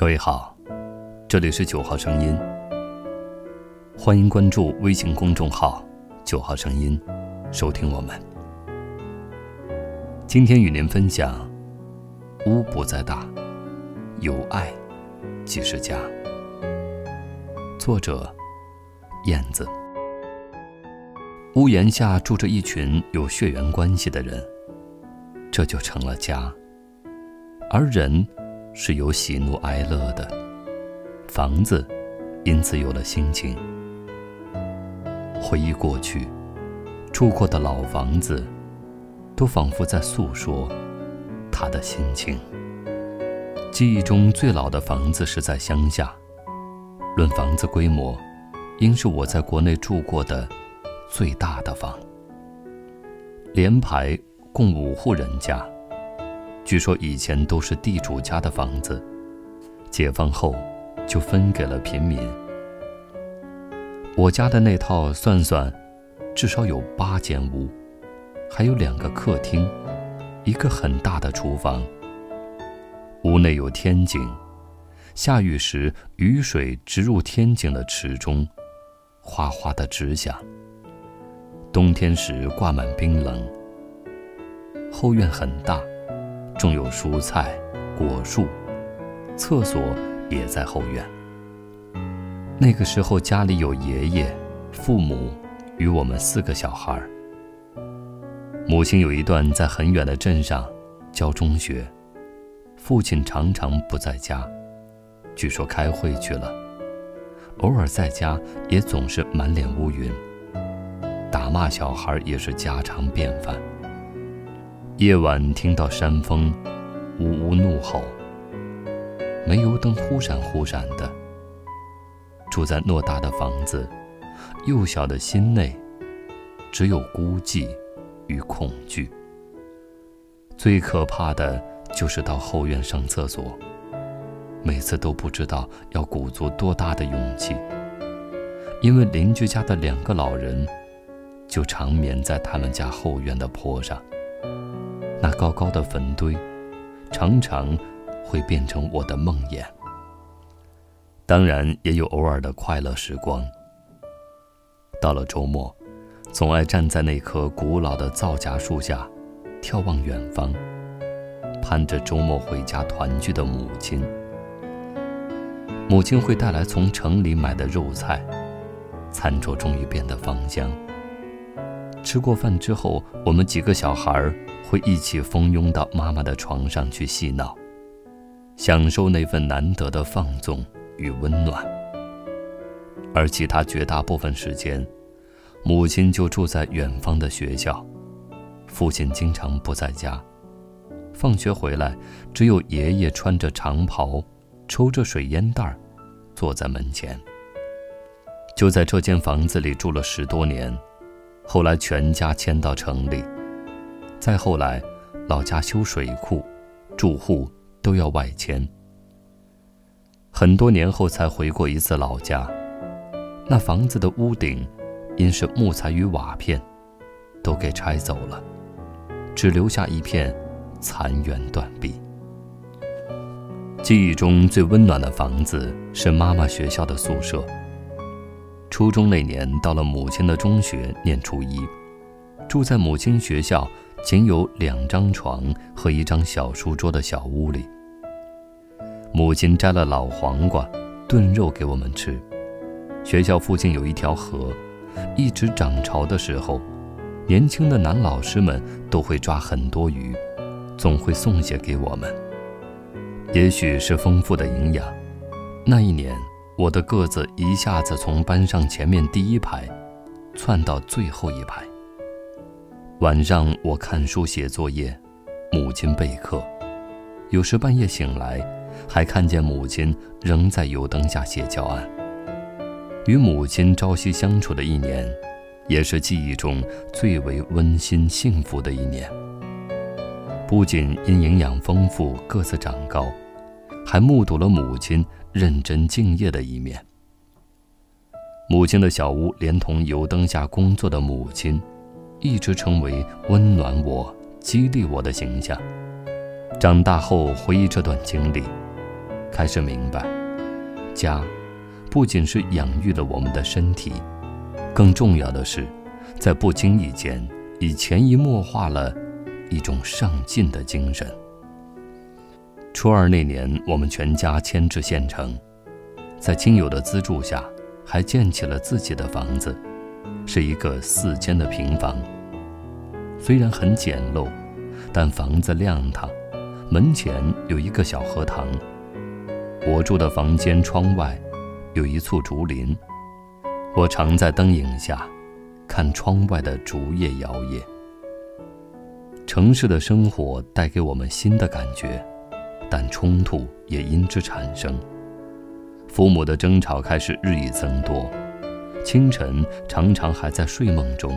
各位好，这里是九号声音，欢迎关注微信公众号“九号声音”，收听我们。今天与您分享：屋不在大，有爱即是家。作者：燕子。屋檐下住着一群有血缘关系的人，这就成了家。而人。是有喜怒哀乐的，房子因此有了心情。回忆过去，住过的老房子，都仿佛在诉说他的心情。记忆中最老的房子是在乡下，论房子规模，应是我在国内住过的最大的房。连排共五户人家。据说以前都是地主家的房子，解放后就分给了平民。我家的那套算算，至少有八间屋，还有两个客厅，一个很大的厨房。屋内有天井，下雨时雨水直入天井的池中，哗哗的直响。冬天时挂满冰冷。后院很大。种有蔬菜、果树，厕所也在后院。那个时候家里有爷爷、父母与我们四个小孩。母亲有一段在很远的镇上教中学，父亲常常不在家，据说开会去了。偶尔在家也总是满脸乌云，打骂小孩也是家常便饭。夜晚听到山风，呜呜怒吼。煤油灯忽闪忽闪的。住在偌大的房子，幼小的心内，只有孤寂与恐惧。最可怕的就是到后院上厕所，每次都不知道要鼓足多大的勇气，因为邻居家的两个老人，就长眠在他们家后院的坡上。那高高的坟堆，常常会变成我的梦魇。当然，也有偶尔的快乐时光。到了周末，总爱站在那棵古老的皂荚树下，眺望远方，盼着周末回家团聚的母亲。母亲会带来从城里买的肉菜，餐桌终于变得芳香。吃过饭之后，我们几个小孩儿。会一起蜂拥到妈妈的床上去嬉闹，享受那份难得的放纵与温暖。而其他绝大部分时间，母亲就住在远方的学校，父亲经常不在家。放学回来，只有爷爷穿着长袍，抽着水烟袋，坐在门前。就在这间房子里住了十多年，后来全家迁到城里。再后来，老家修水库，住户都要外迁。很多年后才回过一次老家，那房子的屋顶，因是木材与瓦片，都给拆走了，只留下一片残垣断壁。记忆中最温暖的房子是妈妈学校的宿舍。初中那年，到了母亲的中学念初一，住在母亲学校。仅有两张床和一张小书桌的小屋里，母亲摘了老黄瓜炖肉给我们吃。学校附近有一条河，一直涨潮的时候，年轻的男老师们都会抓很多鱼，总会送些给我们。也许是丰富的营养，那一年我的个子一下子从班上前面第一排窜到最后一排。晚上我看书写作业，母亲备课。有时半夜醒来，还看见母亲仍在油灯下写教案。与母亲朝夕相处的一年，也是记忆中最为温馨幸福的一年。不仅因营养丰富、个子长高，还目睹了母亲认真敬业的一面。母亲的小屋，连同油灯下工作的母亲。一直成为温暖我、激励我的形象。长大后回忆这段经历，开始明白，家不仅是养育了我们的身体，更重要的是，在不经意间已潜移默化了一种上进的精神。初二那年，我们全家迁至县城，在亲友的资助下，还建起了自己的房子，是一个四间的平房。虽然很简陋，但房子亮堂，门前有一个小荷塘。我住的房间窗外有一簇竹林，我常在灯影下看窗外的竹叶摇曳。城市的生活带给我们新的感觉，但冲突也因之产生。父母的争吵开始日益增多，清晨常常还在睡梦中。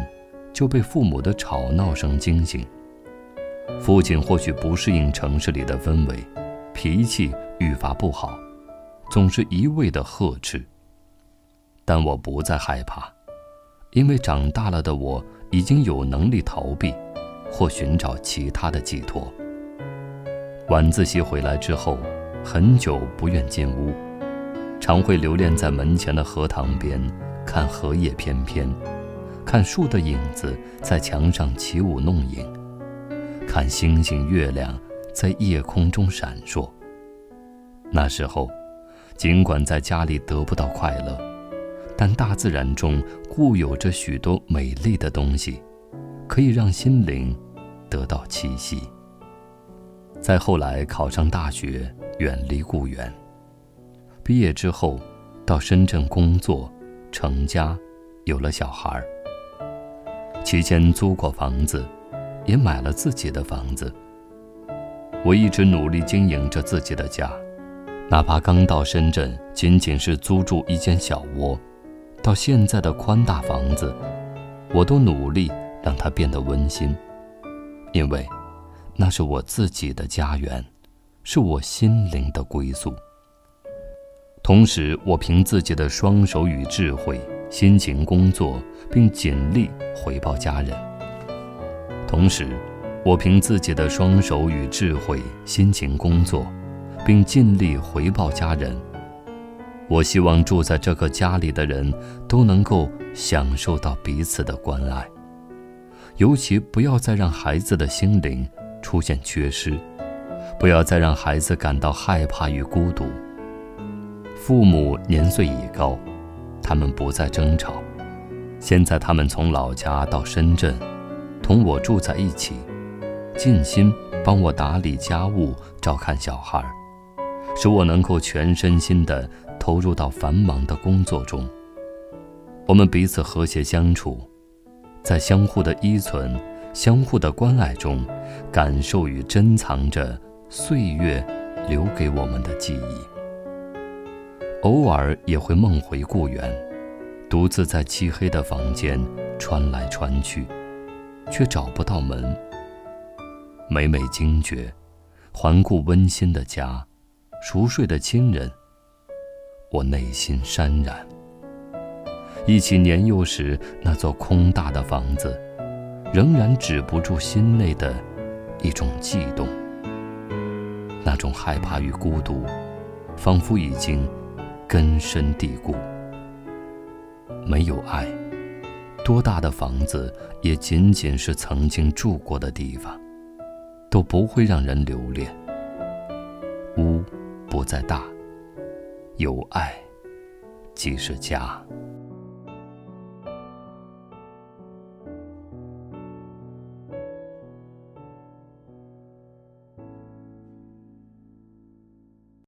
就被父母的吵闹声惊醒。父亲或许不适应城市里的氛围，脾气愈发不好，总是一味的呵斥。但我不再害怕，因为长大了的我已经有能力逃避，或寻找其他的寄托。晚自习回来之后，很久不愿进屋，常会留恋在门前的荷塘边，看荷叶翩翩。看树的影子在墙上起舞弄影，看星星月亮在夜空中闪烁。那时候，尽管在家里得不到快乐，但大自然中固有着许多美丽的东西，可以让心灵得到栖息。再后来考上大学，远离故园，毕业之后到深圳工作，成家，有了小孩儿。期间租过房子，也买了自己的房子。我一直努力经营着自己的家，哪怕刚到深圳，仅仅是租住一间小窝，到现在的宽大房子，我都努力让它变得温馨，因为那是我自己的家园，是我心灵的归宿。同时，我凭自己的双手与智慧。辛勤工作，并尽力回报家人。同时，我凭自己的双手与智慧，辛勤工作，并尽力回报家人。我希望住在这个家里的人都能够享受到彼此的关爱，尤其不要再让孩子的心灵出现缺失，不要再让孩子感到害怕与孤独。父母年岁已高。他们不再争吵，现在他们从老家到深圳，同我住在一起，尽心帮我打理家务、照看小孩，使我能够全身心地投入到繁忙的工作中。我们彼此和谐相处，在相互的依存、相互的关爱中，感受与珍藏着岁月留给我们的记忆。偶尔也会梦回故园，独自在漆黑的房间穿来穿去，却找不到门。每每惊觉，环顾温馨的家，熟睡的亲人，我内心潸然。忆起年幼时那座空大的房子，仍然止不住心内的一种悸动。那种害怕与孤独，仿佛已经。根深蒂固，没有爱，多大的房子也仅仅是曾经住过的地方，都不会让人留恋。屋不再大，有爱即是家。